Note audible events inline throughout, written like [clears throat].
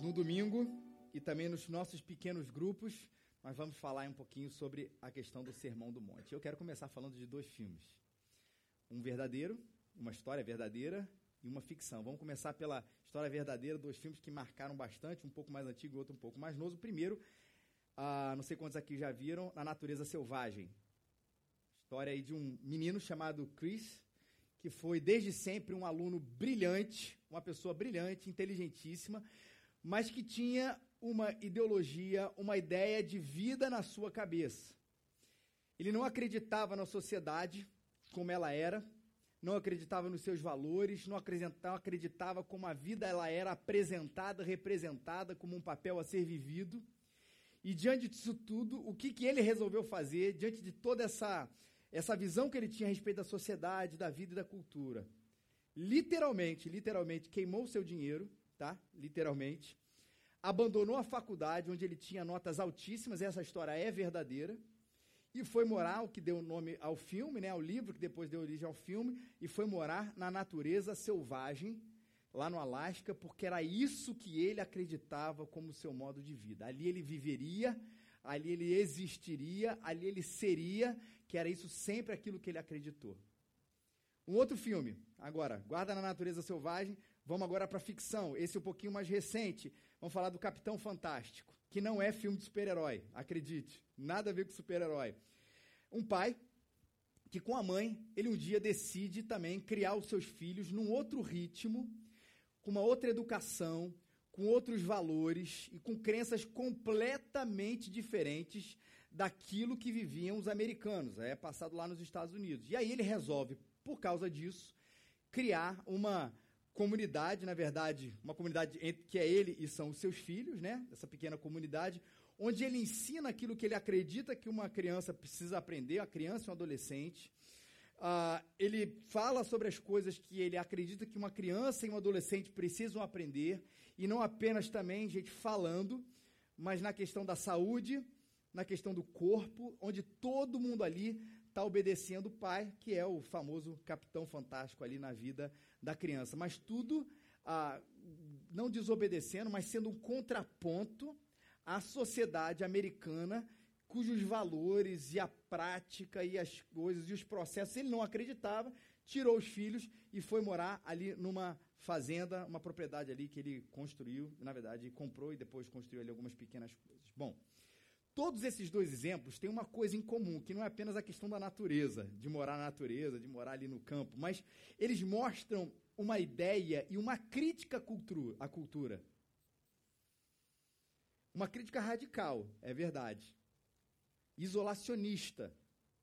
no domingo e também nos nossos pequenos grupos, nós vamos falar um pouquinho sobre a questão do Sermão do Monte. Eu quero começar falando de dois filmes. Um verdadeiro, uma história verdadeira e uma ficção. Vamos começar pela história verdadeira, dois filmes que marcaram bastante, um pouco mais antigo e outro um pouco mais novo. O primeiro, ah, não sei quantos aqui já viram, Na Natureza Selvagem. História aí de um menino chamado Chris, que foi desde sempre um aluno brilhante, uma pessoa brilhante, inteligentíssima, mas que tinha uma ideologia, uma ideia de vida na sua cabeça. Ele não acreditava na sociedade como ela era, não acreditava nos seus valores, não acreditava, como a vida ela era apresentada, representada como um papel a ser vivido. E diante disso tudo, o que, que ele resolveu fazer, diante de toda essa, essa visão que ele tinha a respeito da sociedade, da vida e da cultura? Literalmente, literalmente, queimou seu dinheiro, tá? Literalmente abandonou a faculdade, onde ele tinha notas altíssimas, essa história é verdadeira, e foi morar, o que deu nome ao filme, né, ao livro, que depois deu origem ao filme, e foi morar na natureza selvagem, lá no Alasca, porque era isso que ele acreditava como seu modo de vida. Ali ele viveria, ali ele existiria, ali ele seria, que era isso sempre aquilo que ele acreditou. Um outro filme, agora, Guarda na Natureza Selvagem, vamos agora para ficção, esse é um pouquinho mais recente, Vamos falar do Capitão Fantástico, que não é filme de super-herói, acredite, nada a ver com super-herói. Um pai que com a mãe, ele um dia decide também criar os seus filhos num outro ritmo, com uma outra educação, com outros valores e com crenças completamente diferentes daquilo que viviam os americanos, é passado lá nos Estados Unidos. E aí ele resolve, por causa disso, criar uma comunidade, na verdade, uma comunidade que é ele e são os seus filhos, né? Essa pequena comunidade, onde ele ensina aquilo que ele acredita que uma criança precisa aprender, a criança e um adolescente. Uh, ele fala sobre as coisas que ele acredita que uma criança e um adolescente precisam aprender, e não apenas também, gente, falando, mas na questão da saúde, na questão do corpo, onde todo mundo ali está obedecendo o pai, que é o famoso capitão fantástico ali na vida da criança. Mas tudo ah, não desobedecendo, mas sendo um contraponto à sociedade americana, cujos valores e a prática e as coisas e os processos ele não acreditava, tirou os filhos e foi morar ali numa fazenda, uma propriedade ali que ele construiu, na verdade, comprou e depois construiu ali algumas pequenas coisas. Bom, Todos esses dois exemplos têm uma coisa em comum, que não é apenas a questão da natureza, de morar na natureza, de morar ali no campo, mas eles mostram uma ideia e uma crítica à cultura. Uma crítica radical, é verdade. Isolacionista,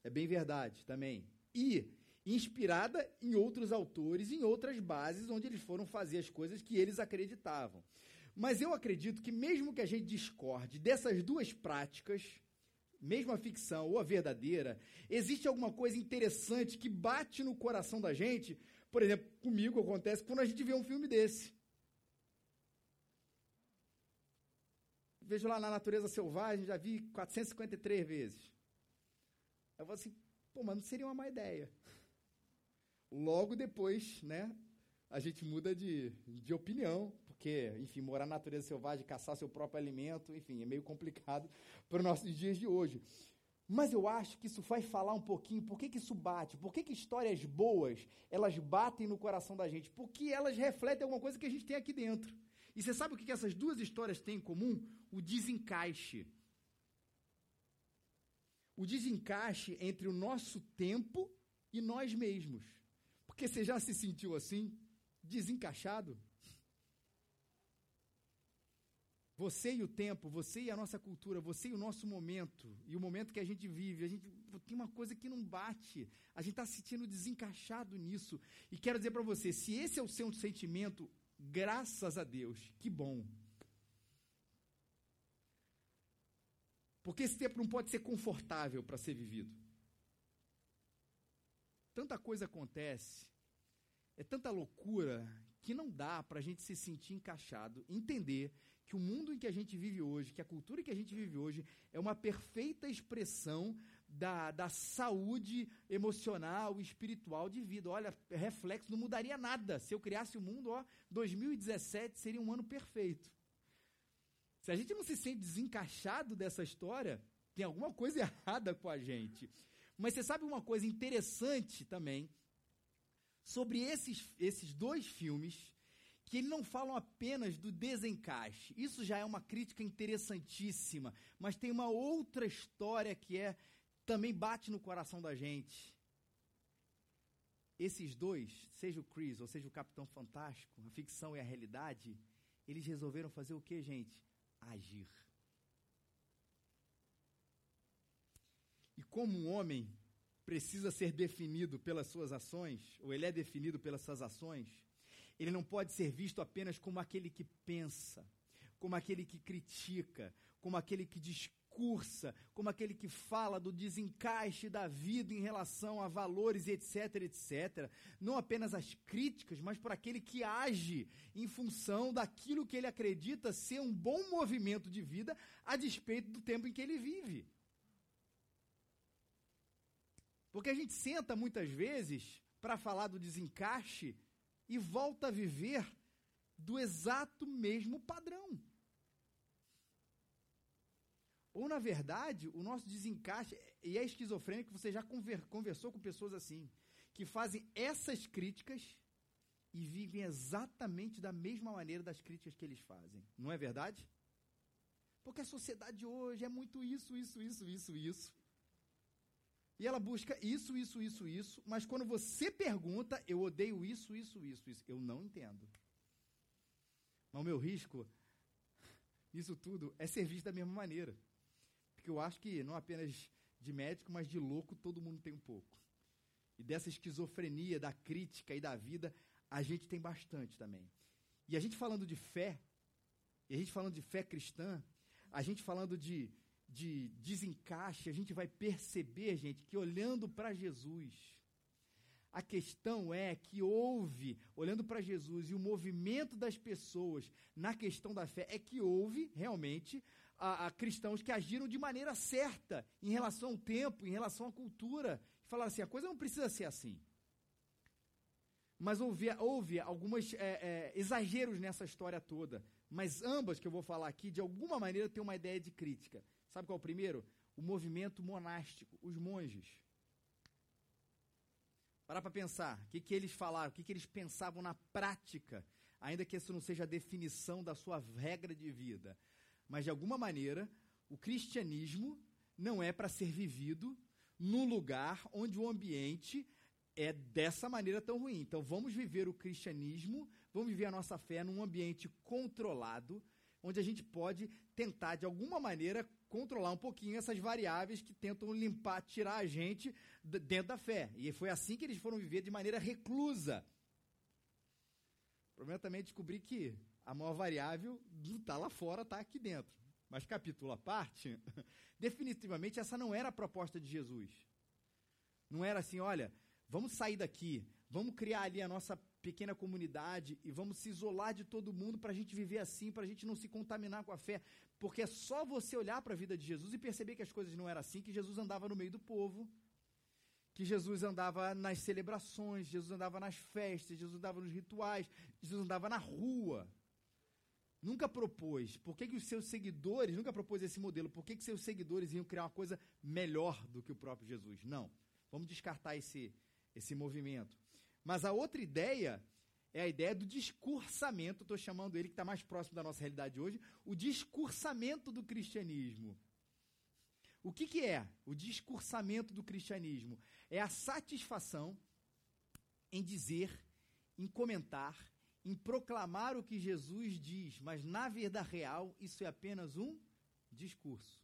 é bem verdade também. E inspirada em outros autores, em outras bases, onde eles foram fazer as coisas que eles acreditavam. Mas eu acredito que, mesmo que a gente discorde dessas duas práticas, mesmo a ficção ou a verdadeira, existe alguma coisa interessante que bate no coração da gente. Por exemplo, comigo acontece quando a gente vê um filme desse. Vejo lá na Natureza Selvagem, já vi 453 vezes. Eu vou assim, pô, mas não seria uma má ideia. Logo depois, né, a gente muda de, de opinião, porque, enfim, morar na natureza selvagem, caçar seu próprio alimento, enfim, é meio complicado [laughs] para os nossos dias de hoje. Mas eu acho que isso vai falar um pouquinho por que, que isso bate, por que, que histórias boas, elas batem no coração da gente, porque elas refletem alguma coisa que a gente tem aqui dentro. E você sabe o que, que essas duas histórias têm em comum? O desencaixe. O desencaixe entre o nosso tempo e nós mesmos. Porque você já se sentiu assim? Desencaixado? Você e o tempo, você e a nossa cultura, você e o nosso momento, e o momento que a gente vive, a gente tem uma coisa que não bate. A gente está se sentindo desencaixado nisso. E quero dizer para você, se esse é o seu sentimento, graças a Deus, que bom. Porque esse tempo não pode ser confortável para ser vivido. Tanta coisa acontece, é tanta loucura, que não dá para a gente se sentir encaixado, entender que o mundo em que a gente vive hoje, que a cultura em que a gente vive hoje, é uma perfeita expressão da, da saúde emocional e espiritual de vida. Olha, reflexo, não mudaria nada. Se eu criasse o mundo, ó, 2017 seria um ano perfeito. Se a gente não se sente desencaixado dessa história, tem alguma coisa [laughs] errada com a gente. Mas você sabe uma coisa interessante também sobre esses, esses dois filmes, que eles não falam apenas do desencaixe. Isso já é uma crítica interessantíssima, mas tem uma outra história que é também bate no coração da gente. Esses dois, seja o Chris ou seja o Capitão Fantástico, a ficção e a realidade, eles resolveram fazer o que, gente? Agir. E como um homem precisa ser definido pelas suas ações, ou ele é definido pelas suas ações, ele não pode ser visto apenas como aquele que pensa, como aquele que critica, como aquele que discursa, como aquele que fala do desencaixe da vida em relação a valores, etc, etc. Não apenas as críticas, mas por aquele que age em função daquilo que ele acredita ser um bom movimento de vida a despeito do tempo em que ele vive. Porque a gente senta muitas vezes para falar do desencaixe e volta a viver do exato mesmo padrão. Ou, na verdade, o nosso desencaixe, e é esquizofrênico, você já conversou com pessoas assim, que fazem essas críticas e vivem exatamente da mesma maneira das críticas que eles fazem. Não é verdade? Porque a sociedade hoje é muito isso, isso, isso, isso, isso. E ela busca isso, isso, isso, isso, mas quando você pergunta, eu odeio isso, isso, isso, isso, eu não entendo. Mas o meu risco, isso tudo, é ser visto da mesma maneira. Porque eu acho que não apenas de médico, mas de louco todo mundo tem um pouco. E dessa esquizofrenia da crítica e da vida, a gente tem bastante também. E a gente falando de fé, e a gente falando de fé cristã, a gente falando de de desencaixe, a gente vai perceber, gente, que olhando para Jesus, a questão é que houve, olhando para Jesus e o movimento das pessoas na questão da fé, é que houve realmente a, a, cristãos que agiram de maneira certa em relação ao tempo, em relação à cultura, e falaram assim: a coisa não precisa ser assim. Mas houve, houve alguns é, é, exageros nessa história toda. Mas ambas que eu vou falar aqui, de alguma maneira, têm uma ideia de crítica. Sabe qual é o primeiro? O movimento monástico, os monges. Parar para pensar, o que, que eles falaram, o que, que eles pensavam na prática, ainda que isso não seja a definição da sua regra de vida. Mas, de alguma maneira, o cristianismo não é para ser vivido num lugar onde o ambiente é dessa maneira tão ruim. Então, vamos viver o cristianismo, vamos viver a nossa fé num ambiente controlado, onde a gente pode tentar, de alguma maneira, controlar um pouquinho essas variáveis que tentam limpar, tirar a gente dentro da fé. E foi assim que eles foram viver de maneira reclusa. O problema também é descobrir que a maior variável está lá fora, está aqui dentro. Mas capítulo à parte, [laughs] definitivamente essa não era a proposta de Jesus. Não era assim, olha, vamos sair daqui, vamos criar ali a nossa pequena comunidade e vamos se isolar de todo mundo para a gente viver assim, para a gente não se contaminar com a fé. Porque é só você olhar para a vida de Jesus e perceber que as coisas não eram assim, que Jesus andava no meio do povo, que Jesus andava nas celebrações, Jesus andava nas festas, Jesus andava nos rituais, Jesus andava na rua. Nunca propôs. Por que, que os seus seguidores, nunca propôs esse modelo, por que, que seus seguidores iam criar uma coisa melhor do que o próprio Jesus? Não. Vamos descartar esse, esse movimento. Mas a outra ideia é a ideia do discursamento, estou chamando ele que está mais próximo da nossa realidade hoje, o discursamento do cristianismo. O que, que é o discursamento do cristianismo? É a satisfação em dizer, em comentar, em proclamar o que Jesus diz, mas na vida real isso é apenas um discurso.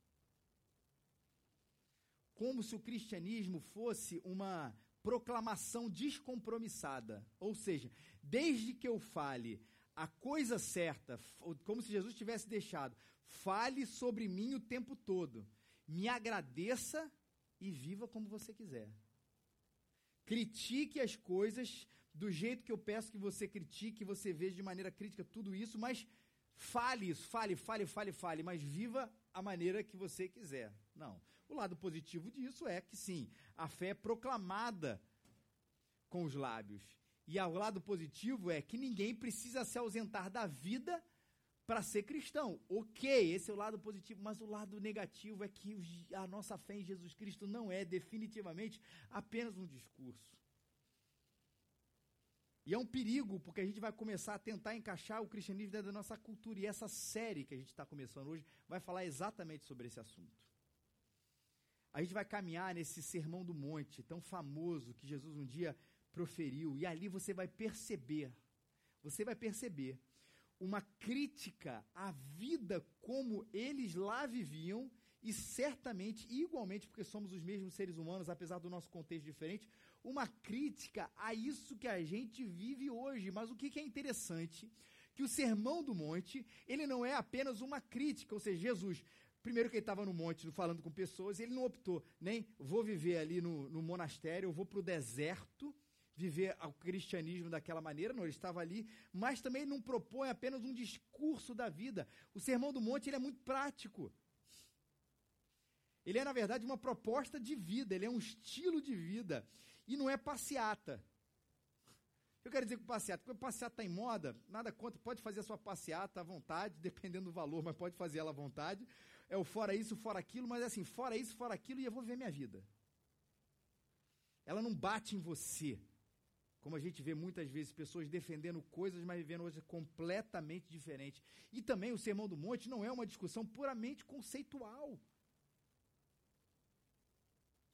Como se o cristianismo fosse uma proclamação descompromissada. Ou seja, desde que eu fale a coisa certa, como se Jesus tivesse deixado, fale sobre mim o tempo todo. Me agradeça e viva como você quiser. Critique as coisas do jeito que eu peço que você critique, que você veja de maneira crítica tudo isso, mas fale isso, fale, fale, fale, fale, mas viva a maneira que você quiser. Não. O lado positivo disso é que sim, a fé é proclamada com os lábios. E o lado positivo é que ninguém precisa se ausentar da vida para ser cristão. Ok, esse é o lado positivo, mas o lado negativo é que a nossa fé em Jesus Cristo não é definitivamente apenas um discurso. E é um perigo, porque a gente vai começar a tentar encaixar o cristianismo dentro da nossa cultura. E essa série que a gente está começando hoje vai falar exatamente sobre esse assunto. A gente vai caminhar nesse sermão do monte tão famoso que Jesus um dia proferiu. E ali você vai perceber, você vai perceber uma crítica à vida como eles lá viviam e certamente, igualmente, porque somos os mesmos seres humanos, apesar do nosso contexto diferente, uma crítica a isso que a gente vive hoje. Mas o que, que é interessante? Que o Sermão do Monte, ele não é apenas uma crítica, ou seja, Jesus, primeiro que ele estava no monte falando com pessoas, ele não optou, nem vou viver ali no, no monastério, eu vou para o deserto, viver o cristianismo daquela maneira, não, ele estava ali, mas também não propõe apenas um discurso da vida. O Sermão do Monte ele é muito prático. Ele é, na verdade, uma proposta de vida, ele é um estilo de vida. E não é passeata. Eu quero dizer que passeata, porque passeata está em moda, nada contra, pode fazer a sua passeata à vontade, [laughs] dependendo do valor, mas pode fazer ela à vontade. É o fora isso, fora aquilo, mas é assim, fora isso, fora aquilo, e eu vou viver minha vida. Ela não bate em você. Como a gente vê muitas vezes pessoas defendendo coisas, mas vivendo coisas completamente diferentes. E também o Sermão do Monte não é uma discussão puramente conceitual.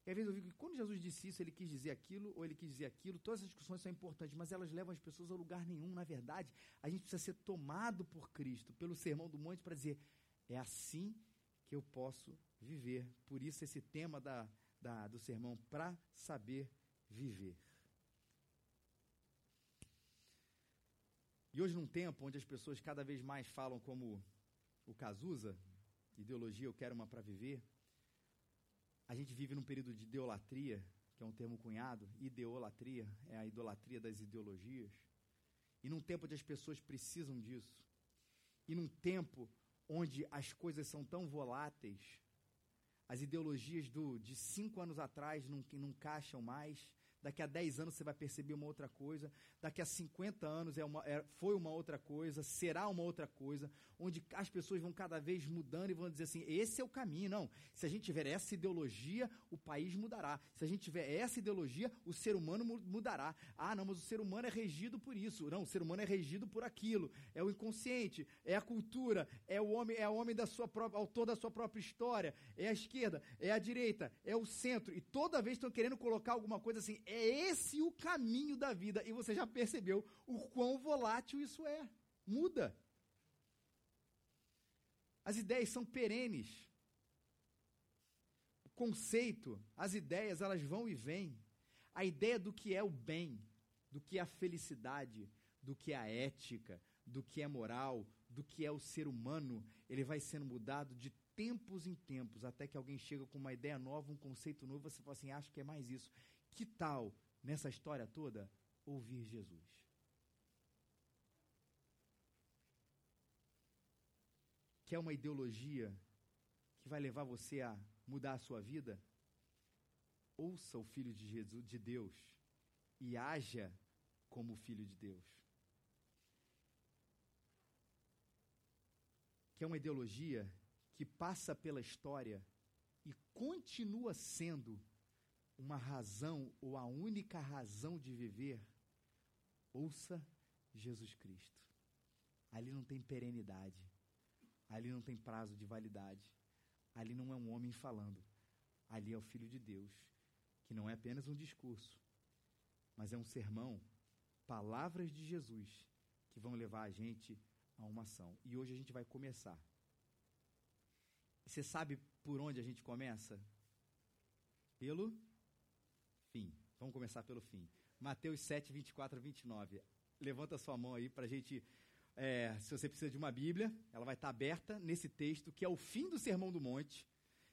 E às vezes eu digo que quando Jesus disse isso, ele quis dizer aquilo, ou ele quis dizer aquilo, todas as discussões são importantes, mas elas levam as pessoas a lugar nenhum. Na verdade, a gente precisa ser tomado por Cristo, pelo Sermão do Monte, para dizer: é assim que eu posso viver. Por isso, esse tema da, da do sermão, para saber viver. E hoje, num tempo onde as pessoas cada vez mais falam como o Cazuza, ideologia, eu quero uma para viver, a gente vive num período de idolatria, que é um termo cunhado, ideolatria, é a idolatria das ideologias. E num tempo onde as pessoas precisam disso. E num tempo onde as coisas são tão voláteis, as ideologias do, de cinco anos atrás não, não mais, daqui a 10 anos você vai perceber uma outra coisa, daqui a 50 anos é uma, é, foi uma outra coisa, será uma outra coisa, onde as pessoas vão cada vez mudando e vão dizer assim: esse é o caminho. Não, se a gente tiver essa ideologia, o país mudará. Se a gente tiver essa ideologia, o ser humano mudará. Ah, não, mas o ser humano é regido por isso. Não, o ser humano é regido por aquilo. É o inconsciente, é a cultura, é o homem, é o homem da sua própria, autor da sua própria história, é a esquerda, é a direita, é o centro. E toda vez estão querendo colocar alguma coisa assim, é esse o caminho da vida. E você já percebeu o quão volátil isso é. Muda. As ideias são perenes. O conceito, as ideias, elas vão e vêm. A ideia do que é o bem, do que é a felicidade, do que é a ética, do que é moral, do que é o ser humano, ele vai sendo mudado de tempos em tempos, até que alguém chega com uma ideia nova, um conceito novo, você fala assim, acho que é mais isso. Que tal nessa história toda, ouvir Jesus. Quer uma ideologia que vai levar você a mudar a sua vida? Ouça o Filho de, Jesus, de Deus e haja como Filho de Deus. Que é uma ideologia que passa pela história e continua sendo uma razão ou a única razão de viver, ouça Jesus Cristo. Ali não tem perenidade. Ali não tem prazo de validade. Ali não é um homem falando. Ali é o Filho de Deus, que não é apenas um discurso, mas é um sermão, palavras de Jesus, que vão levar a gente a uma ação. E hoje a gente vai começar. Você sabe por onde a gente começa? Pelo. Vamos começar pelo fim. Mateus 7, 24 a 29. Levanta sua mão aí para a gente. É, se você precisa de uma Bíblia, ela vai estar aberta nesse texto, que é o fim do Sermão do Monte.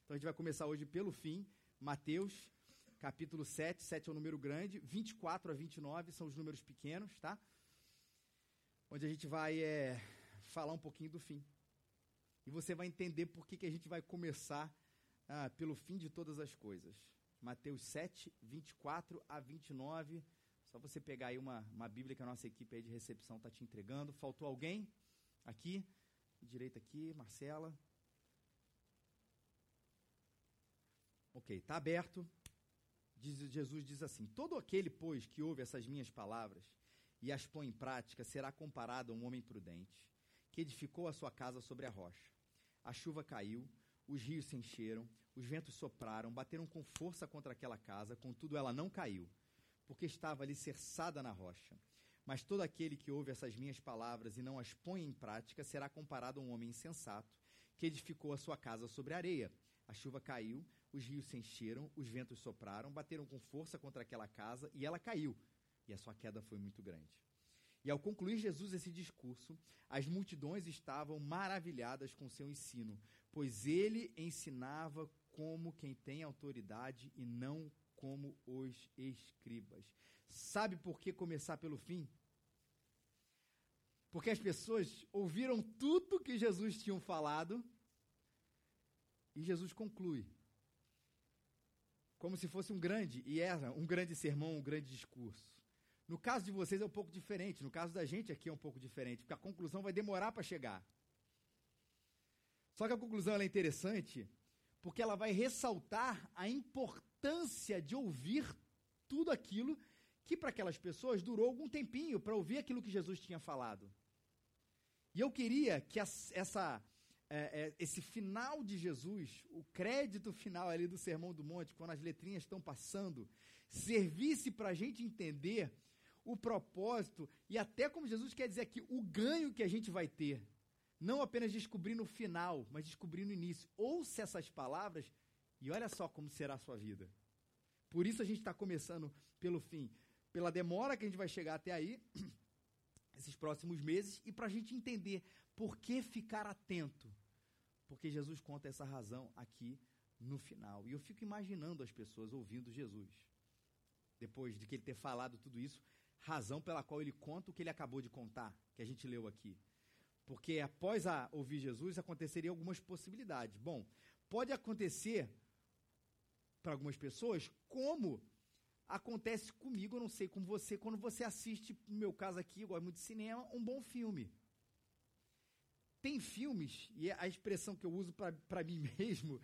Então a gente vai começar hoje pelo fim. Mateus, capítulo 7, 7 é o número grande, 24 a 29 são os números pequenos, tá? Onde a gente vai é, falar um pouquinho do fim. E você vai entender por que, que a gente vai começar ah, pelo fim de todas as coisas. Mateus 7, 24 a 29. Só você pegar aí uma, uma Bíblia que a nossa equipe de recepção está te entregando. Faltou alguém aqui direita aqui, Marcela. Ok, está aberto. Diz, Jesus diz assim: Todo aquele, pois, que ouve essas minhas palavras e as põe em prática, será comparado a um homem prudente, que edificou a sua casa sobre a rocha. A chuva caiu, os rios se encheram, os ventos sopraram, bateram com força contra aquela casa, contudo ela não caiu, porque estava alicerçada na rocha. Mas todo aquele que ouve essas minhas palavras e não as põe em prática será comparado a um homem insensato, que edificou a sua casa sobre areia. A chuva caiu, os rios se encheram, os ventos sopraram, bateram com força contra aquela casa e ela caiu. E a sua queda foi muito grande. E ao concluir Jesus esse discurso, as multidões estavam maravilhadas com seu ensino, pois ele ensinava como quem tem autoridade e não como os escribas. Sabe por que começar pelo fim? Porque as pessoas ouviram tudo que Jesus tinha falado e Jesus conclui. Como se fosse um grande, e era um grande sermão, um grande discurso. No caso de vocês é um pouco diferente, no caso da gente aqui é um pouco diferente, porque a conclusão vai demorar para chegar. Só que a conclusão é interessante porque ela vai ressaltar a importância de ouvir tudo aquilo que para aquelas pessoas durou algum tempinho para ouvir aquilo que Jesus tinha falado. E eu queria que essa, é, é, esse final de Jesus, o crédito final ali do Sermão do Monte, quando as letrinhas estão passando, servisse para a gente entender o propósito e até como Jesus quer dizer aqui, o ganho que a gente vai ter não apenas descobrir no final, mas descobrir no início. Ouça essas palavras e olha só como será a sua vida. Por isso a gente está começando pelo fim, pela demora que a gente vai chegar até aí, [clears throat] esses próximos meses, e para a gente entender por que ficar atento. Porque Jesus conta essa razão aqui no final. E eu fico imaginando as pessoas ouvindo Jesus. Depois de que ele ter falado tudo isso, razão pela qual ele conta o que ele acabou de contar, que a gente leu aqui. Porque após a ouvir Jesus, aconteceria algumas possibilidades. Bom, pode acontecer para algumas pessoas, como acontece comigo, eu não sei com você, quando você assiste, no meu caso aqui, eu gosto muito de cinema, um bom filme. Tem filmes, e é a expressão que eu uso para mim [laughs] mesmo,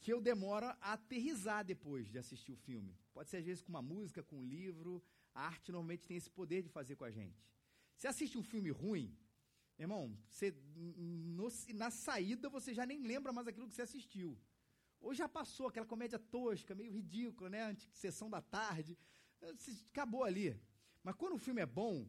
que eu demoro a aterrizar depois de assistir o filme. Pode ser às vezes com uma música, com um livro. A arte normalmente tem esse poder de fazer com a gente. Você assiste um filme ruim, Irmão, você, no, na saída você já nem lembra mais aquilo que você assistiu. Ou já passou aquela comédia tosca, meio ridícula, né? Sessão da tarde. Acabou ali. Mas quando o filme é bom,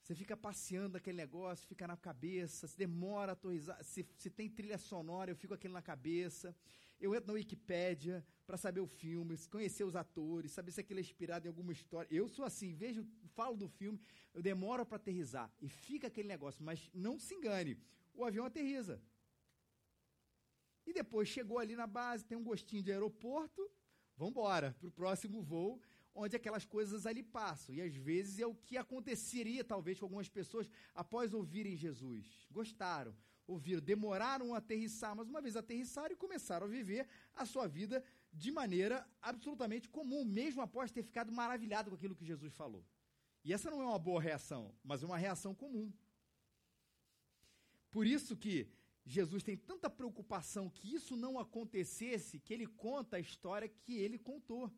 você fica passeando aquele negócio, fica na cabeça, se demora a atualizar, se, se tem trilha sonora, eu fico aquilo na cabeça. Eu entro na Wikipédia para saber o filme, conhecer os atores, saber se aquilo é inspirado em alguma história. Eu sou assim, vejo, falo do filme, eu demoro para aterrizar. E fica aquele negócio, mas não se engane, o avião aterriza. E depois chegou ali na base, tem um gostinho de aeroporto, vamos embora para o próximo voo, onde aquelas coisas ali passam. E às vezes é o que aconteceria, talvez, com algumas pessoas após ouvirem Jesus. Gostaram, ouviram, demoraram a aterrissar, mas uma vez aterrissaram e começaram a viver a sua vida de maneira absolutamente comum, mesmo após ter ficado maravilhado com aquilo que Jesus falou. E essa não é uma boa reação, mas é uma reação comum. Por isso que Jesus tem tanta preocupação que isso não acontecesse, que ele conta a história que ele contou.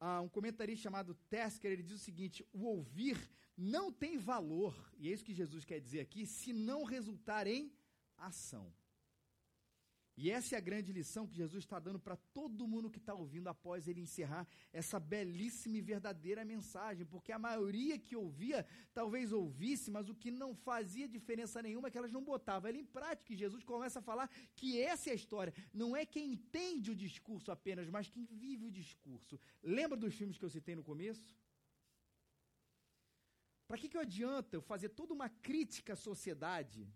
Ah, um comentarista chamado Tesker, ele diz o seguinte, o ouvir não tem valor, e é isso que Jesus quer dizer aqui, se não resultar em ação. E essa é a grande lição que Jesus está dando para todo mundo que está ouvindo após ele encerrar essa belíssima e verdadeira mensagem, porque a maioria que ouvia talvez ouvisse, mas o que não fazia diferença nenhuma é que elas não botavam ela em prática. E Jesus começa a falar que essa é a história. Não é quem entende o discurso apenas, mas quem vive o discurso. Lembra dos filmes que eu citei no começo? Para que, que adianta eu fazer toda uma crítica à sociedade?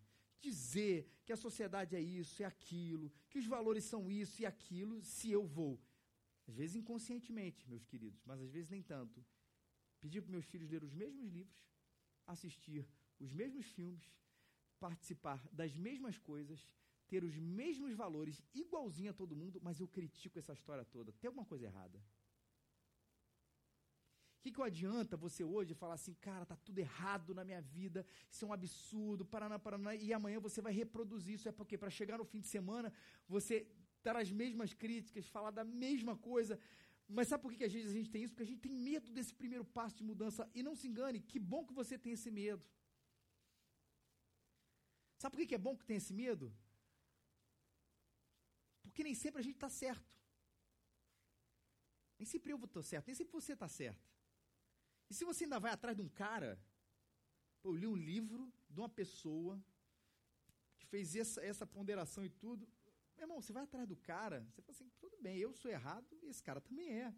Dizer que a sociedade é isso, é aquilo, que os valores são isso e aquilo, se eu vou, às vezes inconscientemente, meus queridos, mas às vezes nem tanto, pedir para meus filhos ler os mesmos livros, assistir os mesmos filmes, participar das mesmas coisas, ter os mesmos valores, igualzinho a todo mundo, mas eu critico essa história toda. Tem alguma coisa errada. Que, que adianta você hoje falar assim, cara, tá tudo errado na minha vida, isso é um absurdo, Paraná, Paraná, e amanhã você vai reproduzir isso. É porque para chegar no fim de semana, você dar as mesmas críticas, falar da mesma coisa. Mas sabe por que, que às vezes a gente tem isso? Porque a gente tem medo desse primeiro passo de mudança. E não se engane, que bom que você tem esse medo. Sabe por que, que é bom que tem esse medo? Porque nem sempre a gente está certo. Nem sempre eu estou certo, nem sempre você está certo. E se você ainda vai atrás de um cara, eu li um livro de uma pessoa que fez essa, essa ponderação e tudo. Meu irmão, você vai atrás do cara, você fala assim, tudo bem, eu sou errado e esse cara também é.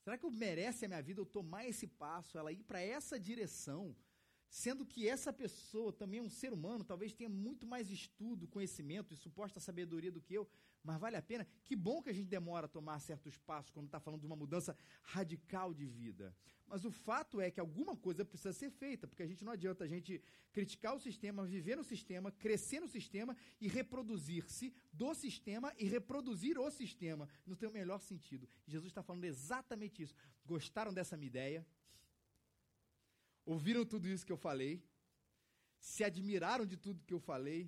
Será que eu merece a minha vida eu tomar esse passo, ela ir para essa direção, sendo que essa pessoa também é um ser humano, talvez tenha muito mais estudo, conhecimento e suposta sabedoria do que eu, mas vale a pena. Que bom que a gente demora a tomar certos passos quando está falando de uma mudança radical de vida. Mas o fato é que alguma coisa precisa ser feita, porque a gente não adianta a gente criticar o sistema, viver no sistema, crescer no sistema e reproduzir-se do sistema e reproduzir o sistema. Não tem o melhor sentido. Jesus está falando exatamente isso. Gostaram dessa minha ideia? Ouviram tudo isso que eu falei? Se admiraram de tudo que eu falei?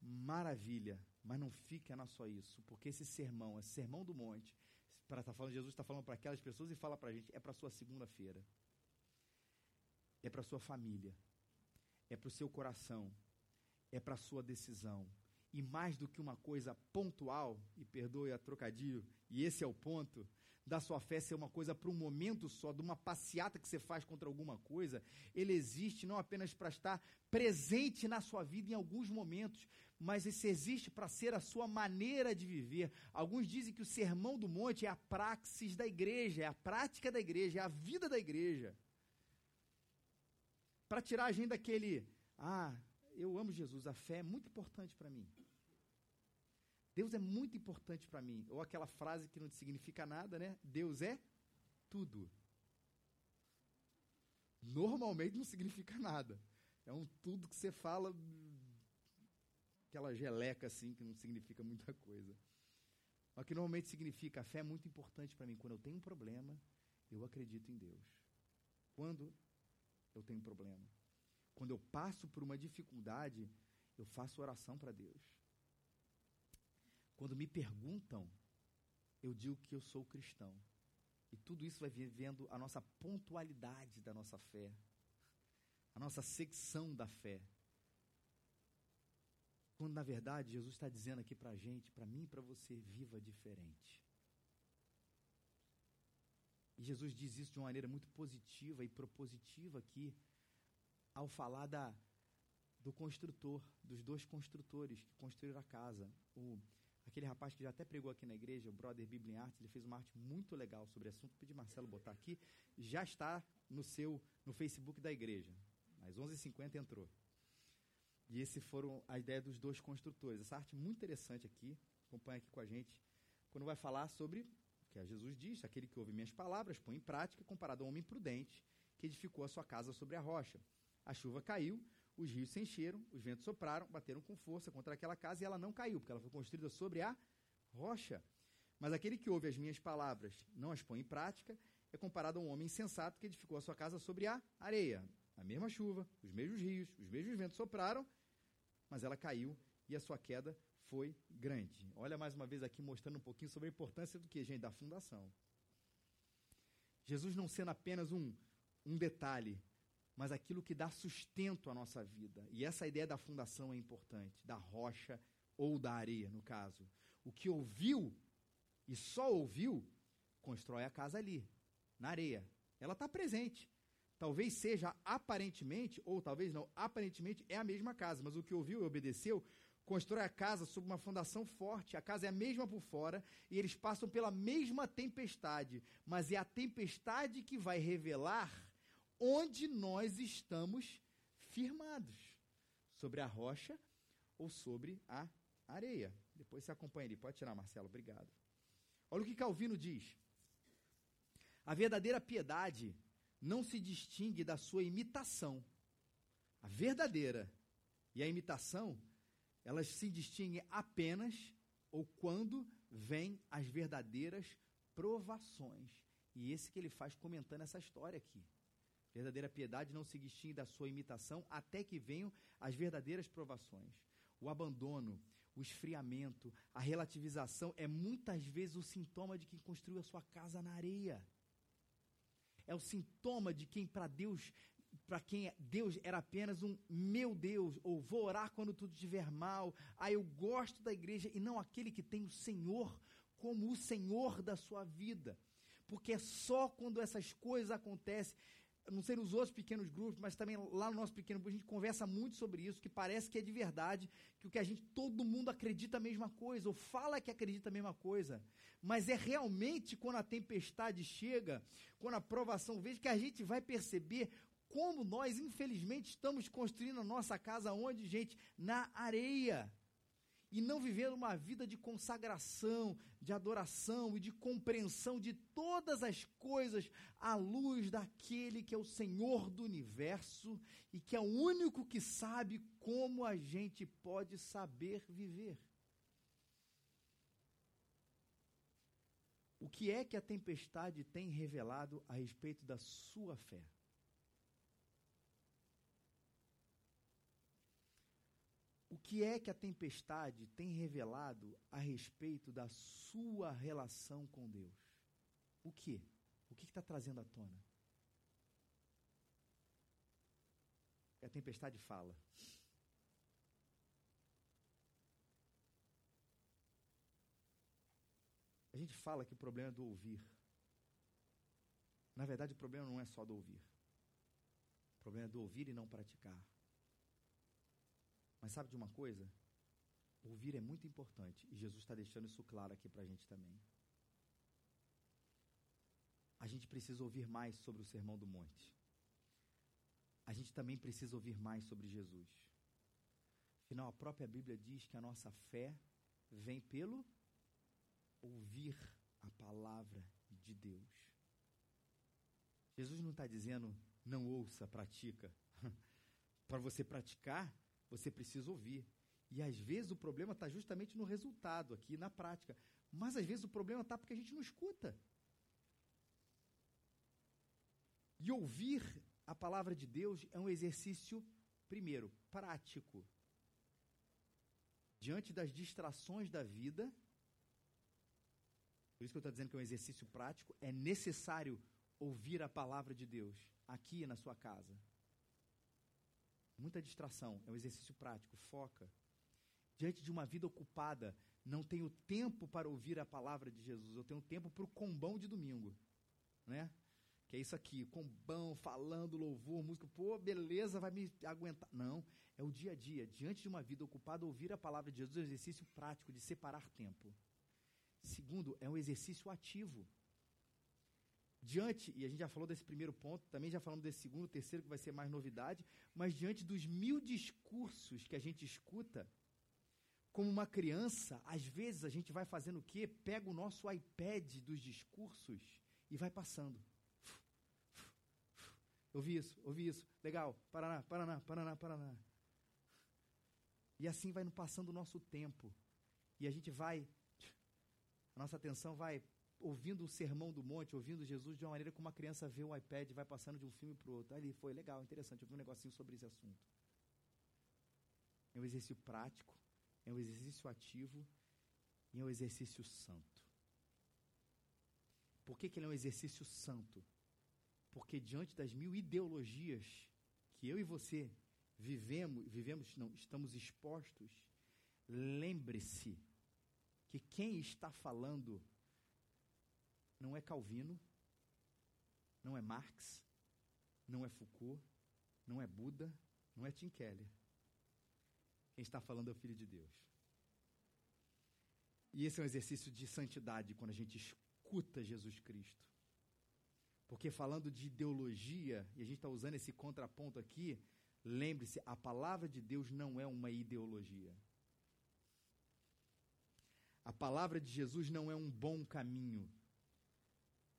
Maravilha. Mas não fica na só isso, porque esse sermão, esse sermão do monte, para tá falando, Jesus está falando para aquelas pessoas e fala para a gente, é para sua segunda-feira, é para sua família, é para o seu coração, é para sua decisão. E mais do que uma coisa pontual, e perdoe a trocadilho, e esse é o ponto, da sua fé ser uma coisa para um momento só, de uma passeata que você faz contra alguma coisa, ele existe não apenas para estar presente na sua vida em alguns momentos, mas esse existe para ser a sua maneira de viver. Alguns dizem que o sermão do monte é a praxis da igreja, é a prática da igreja, é a vida da igreja. Para tirar a gente daquele, ah, eu amo Jesus, a fé é muito importante para mim. Deus é muito importante para mim. Ou aquela frase que não significa nada, né? Deus é tudo. Normalmente não significa nada. É um tudo que você fala, aquela geleca assim, que não significa muita coisa. Mas que normalmente significa, a fé é muito importante para mim. Quando eu tenho um problema, eu acredito em Deus. Quando eu tenho um problema. Quando eu passo por uma dificuldade, eu faço oração para Deus. Quando me perguntam, eu digo que eu sou cristão. E tudo isso vai vivendo a nossa pontualidade da nossa fé, a nossa secção da fé. Quando na verdade Jesus está dizendo aqui para a gente, para mim e para você, viva diferente. E Jesus diz isso de uma maneira muito positiva e propositiva aqui, ao falar da, do construtor, dos dois construtores que construíram a casa. O aquele rapaz que já até pregou aqui na igreja, o brother Bíblia em Arte, ele fez uma arte muito legal sobre o assunto. Pedi Marcelo botar aqui. Já está no seu no Facebook da igreja. Às 11h50 entrou. E esse foram a ideia dos dois construtores. Essa arte muito interessante aqui. Acompanha aqui com a gente. Quando vai falar sobre o que Jesus diz, aquele que ouve minhas palavras, põe em prática, comparado a um homem prudente que edificou a sua casa sobre a rocha. A chuva caiu, os rios se encheram, os ventos sopraram, bateram com força contra aquela casa e ela não caiu, porque ela foi construída sobre a rocha. Mas aquele que ouve as minhas palavras, não as põe em prática, é comparado a um homem insensato que edificou a sua casa sobre a areia. A mesma chuva, os mesmos rios, os mesmos ventos sopraram, mas ela caiu e a sua queda foi grande. Olha mais uma vez aqui mostrando um pouquinho sobre a importância do que, gente, da fundação. Jesus não sendo apenas um, um detalhe, mas aquilo que dá sustento à nossa vida. E essa ideia da fundação é importante, da rocha ou da areia, no caso. O que ouviu e só ouviu, constrói a casa ali, na areia. Ela está presente. Talvez seja aparentemente, ou talvez não, aparentemente é a mesma casa, mas o que ouviu e obedeceu, constrói a casa sob uma fundação forte. A casa é a mesma por fora e eles passam pela mesma tempestade, mas é a tempestade que vai revelar onde nós estamos firmados sobre a rocha ou sobre a areia. Depois você acompanha ali. Pode tirar, Marcelo. Obrigado. Olha o que Calvino diz. A verdadeira piedade não se distingue da sua imitação. A verdadeira e a imitação, elas se distinguem apenas ou quando vêm as verdadeiras provações. E esse que ele faz comentando essa história aqui. Verdadeira piedade não se distingue da sua imitação até que venham as verdadeiras provações. O abandono, o esfriamento, a relativização é muitas vezes o sintoma de quem construiu a sua casa na areia. É o sintoma de quem para Deus, para quem Deus era apenas um meu Deus, ou vou orar quando tudo estiver mal. Ah, eu gosto da igreja e não aquele que tem o Senhor como o Senhor da sua vida. Porque é só quando essas coisas acontecem não sei nos outros pequenos grupos, mas também lá no nosso pequeno grupo, a gente conversa muito sobre isso, que parece que é de verdade, que o que a gente, todo mundo acredita a mesma coisa, ou fala que acredita a mesma coisa. Mas é realmente quando a tempestade chega, quando a provação vem, que a gente vai perceber como nós, infelizmente, estamos construindo a nossa casa onde, gente? Na areia e não vivendo uma vida de consagração, de adoração e de compreensão de todas as coisas à luz daquele que é o Senhor do universo e que é o único que sabe como a gente pode saber viver. O que é que a tempestade tem revelado a respeito da sua fé? O que é que a tempestade tem revelado a respeito da sua relação com Deus? O que? O que está trazendo à tona? A tempestade fala. A gente fala que o problema é do ouvir. Na verdade, o problema não é só do ouvir. O problema é do ouvir e não praticar. Mas sabe de uma coisa? Ouvir é muito importante e Jesus está deixando isso claro aqui para a gente também. A gente precisa ouvir mais sobre o Sermão do Monte. A gente também precisa ouvir mais sobre Jesus. Afinal, a própria Bíblia diz que a nossa fé vem pelo ouvir a palavra de Deus. Jesus não está dizendo não ouça, pratica. [laughs] para você praticar, você precisa ouvir. E às vezes o problema está justamente no resultado, aqui na prática. Mas às vezes o problema está porque a gente não escuta. E ouvir a palavra de Deus é um exercício, primeiro, prático. Diante das distrações da vida, por isso que eu estou dizendo que é um exercício prático, é necessário ouvir a palavra de Deus aqui na sua casa muita distração, é um exercício prático, foca. Diante de uma vida ocupada, não tenho tempo para ouvir a palavra de Jesus, eu tenho tempo para o combão de domingo, né? Que é isso aqui, combão, falando, louvor, música, pô, beleza, vai me aguentar. Não, é o dia a dia. Diante de uma vida ocupada, ouvir a palavra de Jesus é um exercício prático de separar tempo. Segundo, é um exercício ativo diante, e a gente já falou desse primeiro ponto, também já falamos desse segundo, terceiro, que vai ser mais novidade, mas diante dos mil discursos que a gente escuta, como uma criança, às vezes a gente vai fazendo o quê? Pega o nosso iPad dos discursos e vai passando. Ouvi isso, ouvi isso, legal, Paraná, Paraná, Paraná, Paraná. E assim vai passando o nosso tempo. E a gente vai, a nossa atenção vai ouvindo o sermão do monte, ouvindo Jesus de uma maneira como uma criança vê o iPad, vai passando de um filme para o outro. Ali foi legal, interessante, eu vi um negocinho sobre esse assunto. É um exercício prático, é um exercício ativo e é um exercício santo. Por que, que ele é um exercício santo? Porque diante das mil ideologias que eu e você vivemos, vivemos não, estamos expostos, lembre-se que quem está falando não é Calvino, não é Marx, não é Foucault, não é Buda, não é Tim Keller. Quem está falando é o Filho de Deus. E esse é um exercício de santidade quando a gente escuta Jesus Cristo. Porque falando de ideologia, e a gente está usando esse contraponto aqui, lembre-se, a palavra de Deus não é uma ideologia. A palavra de Jesus não é um bom caminho.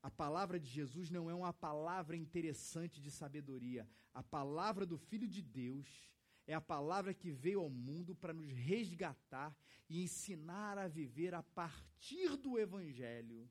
A palavra de Jesus não é uma palavra interessante de sabedoria. A palavra do Filho de Deus é a palavra que veio ao mundo para nos resgatar e ensinar a viver a partir do Evangelho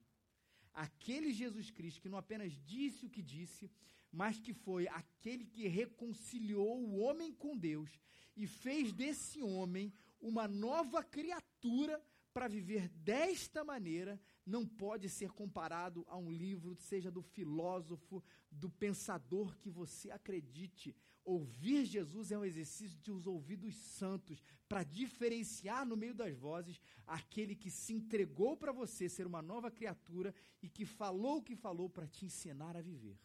aquele Jesus Cristo que não apenas disse o que disse, mas que foi aquele que reconciliou o homem com Deus e fez desse homem uma nova criatura para viver desta maneira, não pode ser comparado a um livro, seja do filósofo, do pensador que você acredite. Ouvir Jesus é um exercício de os ouvidos santos, para diferenciar no meio das vozes aquele que se entregou para você ser uma nova criatura e que falou o que falou para te ensinar a viver.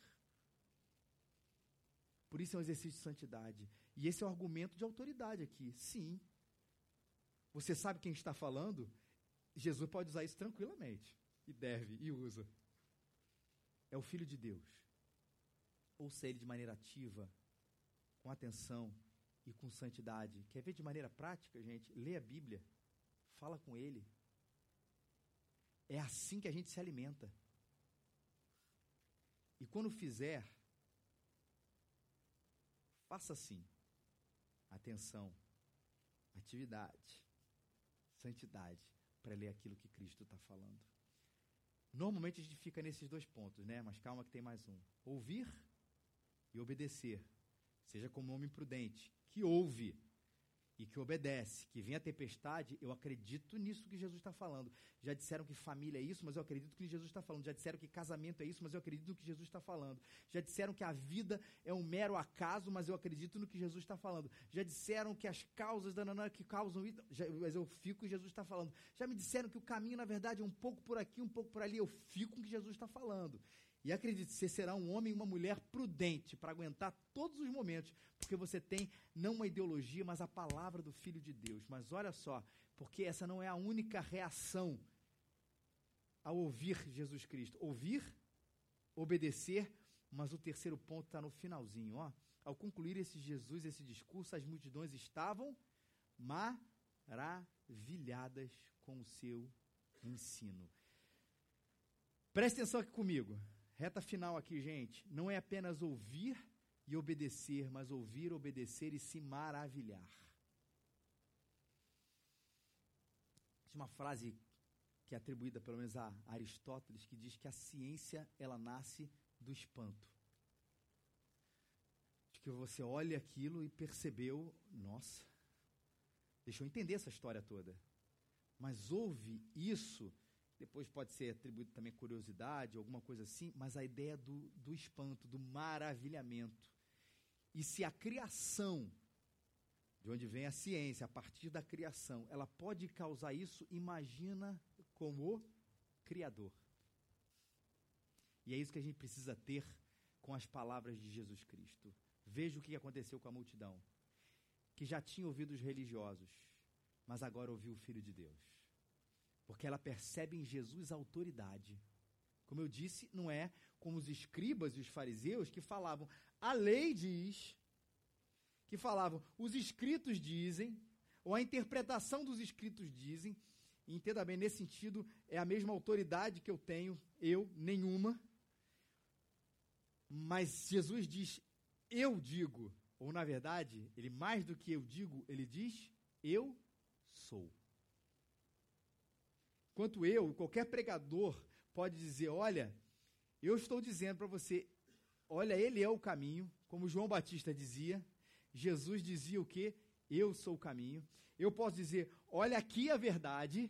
Por isso é um exercício de santidade. E esse é o argumento de autoridade aqui. Sim. Você sabe quem está falando? Jesus pode usar isso tranquilamente. E deve, e usa. É o Filho de Deus. Ouça ele de maneira ativa, com atenção e com santidade. Quer ver de maneira prática, gente? Lê a Bíblia. Fala com ele. É assim que a gente se alimenta. E quando fizer, Faça assim. Atenção, atividade, santidade, para ler aquilo que Cristo está falando. Normalmente a gente fica nesses dois pontos, né? Mas calma que tem mais um. Ouvir e obedecer. Seja como homem prudente, que ouve e que obedece, que vem a tempestade, eu acredito nisso que Jesus está falando. Já disseram que família é isso, mas eu acredito que Jesus está falando. Já disseram que casamento é isso, mas eu acredito no que Jesus está falando. Já disseram que a vida é um mero acaso, mas eu acredito no que Jesus está falando. Já disseram que as causas da nanã que causam isso, mas eu fico com o que Jesus está falando. Já me disseram que o caminho, na verdade, é um pouco por aqui, um pouco por ali. Eu fico com o que Jesus está falando. E acredite, você será um homem e uma mulher prudente para aguentar todos os momentos, porque você tem não uma ideologia, mas a palavra do Filho de Deus. Mas olha só, porque essa não é a única reação ao ouvir Jesus Cristo. Ouvir, obedecer, mas o terceiro ponto está no finalzinho. Ó. Ao concluir esse Jesus, esse discurso, as multidões estavam maravilhadas com o seu ensino. Preste atenção aqui comigo. Reta final aqui, gente. Não é apenas ouvir e obedecer, mas ouvir, obedecer e se maravilhar. Tem uma frase que é atribuída pelo menos a Aristóteles que diz que a ciência ela nasce do espanto. De que você olha aquilo e percebeu, nossa, deixa eu entender essa história toda. Mas ouve isso depois pode ser atribuído também curiosidade, alguma coisa assim, mas a ideia do, do espanto, do maravilhamento. E se a criação, de onde vem a ciência, a partir da criação, ela pode causar isso, imagina como o Criador. E é isso que a gente precisa ter com as palavras de Jesus Cristo. Veja o que aconteceu com a multidão, que já tinha ouvido os religiosos, mas agora ouviu o Filho de Deus porque ela percebe em Jesus a autoridade. Como eu disse, não é como os escribas e os fariseus que falavam, a lei diz, que falavam, os escritos dizem, ou a interpretação dos escritos dizem, e entenda bem, nesse sentido, é a mesma autoridade que eu tenho, eu, nenhuma. Mas Jesus diz, eu digo, ou na verdade, ele mais do que eu digo, ele diz, eu sou. Quanto eu, qualquer pregador pode dizer: olha, eu estou dizendo para você, olha, ele é o caminho, como João Batista dizia. Jesus dizia o que? Eu sou o caminho. Eu posso dizer, olha aqui a verdade,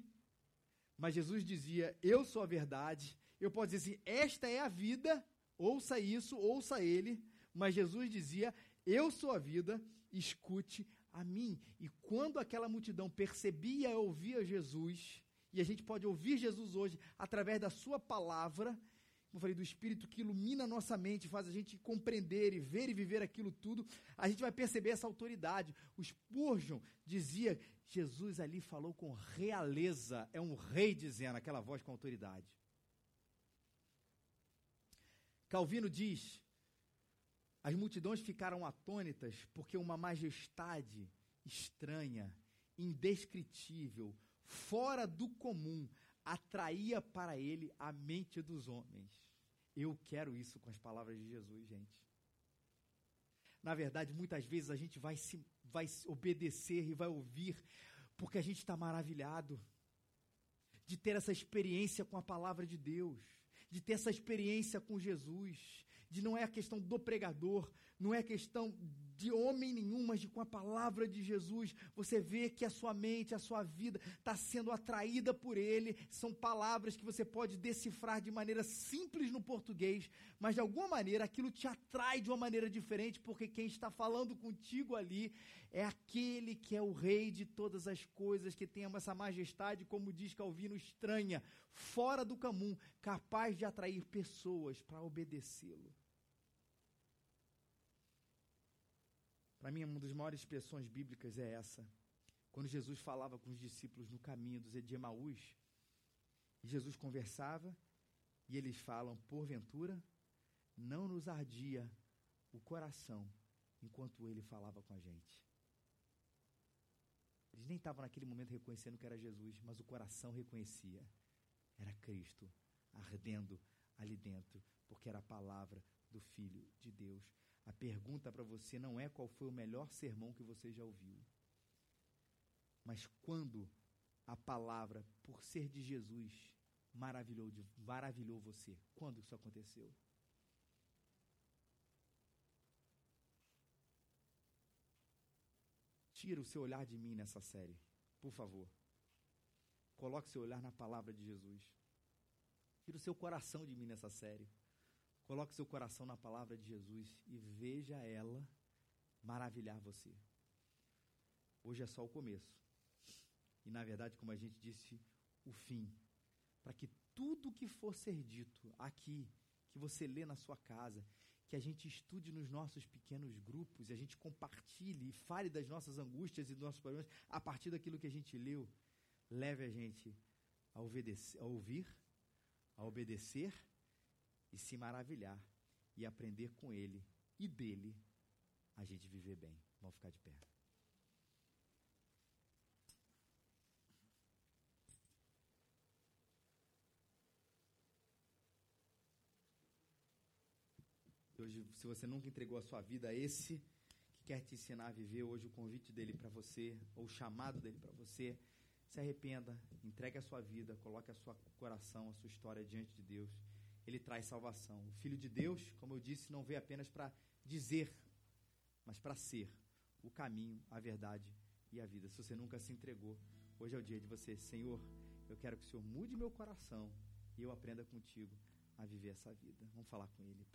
mas Jesus dizia, eu sou a verdade. Eu posso dizer assim, esta é a vida, ouça isso, ouça ele. Mas Jesus dizia, eu sou a vida, escute a mim. E quando aquela multidão percebia e ouvia Jesus, e a gente pode ouvir Jesus hoje através da Sua palavra, como falei, do Espírito que ilumina a nossa mente, faz a gente compreender e ver e viver aquilo tudo, a gente vai perceber essa autoridade. O Spurgeon dizia: Jesus ali falou com realeza, é um rei dizendo, aquela voz com autoridade. Calvino diz: as multidões ficaram atônitas porque uma majestade estranha, indescritível, fora do comum, atraía para ele a mente dos homens. Eu quero isso com as palavras de Jesus, gente. Na verdade, muitas vezes a gente vai se vai obedecer e vai ouvir porque a gente está maravilhado de ter essa experiência com a palavra de Deus, de ter essa experiência com Jesus, de não é a questão do pregador, não é a questão de homem nenhum, mas de com a palavra de Jesus, você vê que a sua mente, a sua vida está sendo atraída por Ele. São palavras que você pode decifrar de maneira simples no português, mas de alguma maneira aquilo te atrai de uma maneira diferente, porque quem está falando contigo ali é aquele que é o Rei de todas as coisas, que tem essa majestade, como diz Calvino, estranha, fora do comum, capaz de atrair pessoas para obedecê-lo. Para mim, uma das maiores expressões bíblicas é essa. Quando Jesus falava com os discípulos no caminho de Emaús, Jesus conversava e eles falam: porventura, não nos ardia o coração enquanto ele falava com a gente. Eles nem estavam naquele momento reconhecendo que era Jesus, mas o coração reconhecia. Era Cristo ardendo ali dentro, porque era a palavra do Filho de Deus. A pergunta para você não é qual foi o melhor sermão que você já ouviu, mas quando a palavra, por ser de Jesus, maravilhou, maravilhou você. Quando isso aconteceu? Tira o seu olhar de mim nessa série, por favor. Coloque seu olhar na palavra de Jesus. Tira o seu coração de mim nessa série. Coloque seu coração na palavra de Jesus e veja ela maravilhar você. Hoje é só o começo. E na verdade, como a gente disse, o fim. Para que tudo que for ser dito aqui, que você lê na sua casa, que a gente estude nos nossos pequenos grupos, e a gente compartilhe e fale das nossas angústias e dos nossos problemas a partir daquilo que a gente leu, leve a gente a, obedecer, a ouvir, a obedecer e se maravilhar e aprender com ele e dele a gente viver bem. Vamos ficar de pé. Hoje, se você nunca entregou a sua vida a esse que quer te ensinar a viver, hoje o convite dele para você, ou o chamado dele para você, se arrependa, entregue a sua vida, coloque a sua coração, a sua história diante de Deus ele traz salvação. O Filho de Deus, como eu disse, não veio apenas para dizer, mas para ser o caminho, a verdade e a vida. Se você nunca se entregou, hoje é o dia de você, Senhor, eu quero que o Senhor mude meu coração e eu aprenda contigo a viver essa vida. Vamos falar com Ele.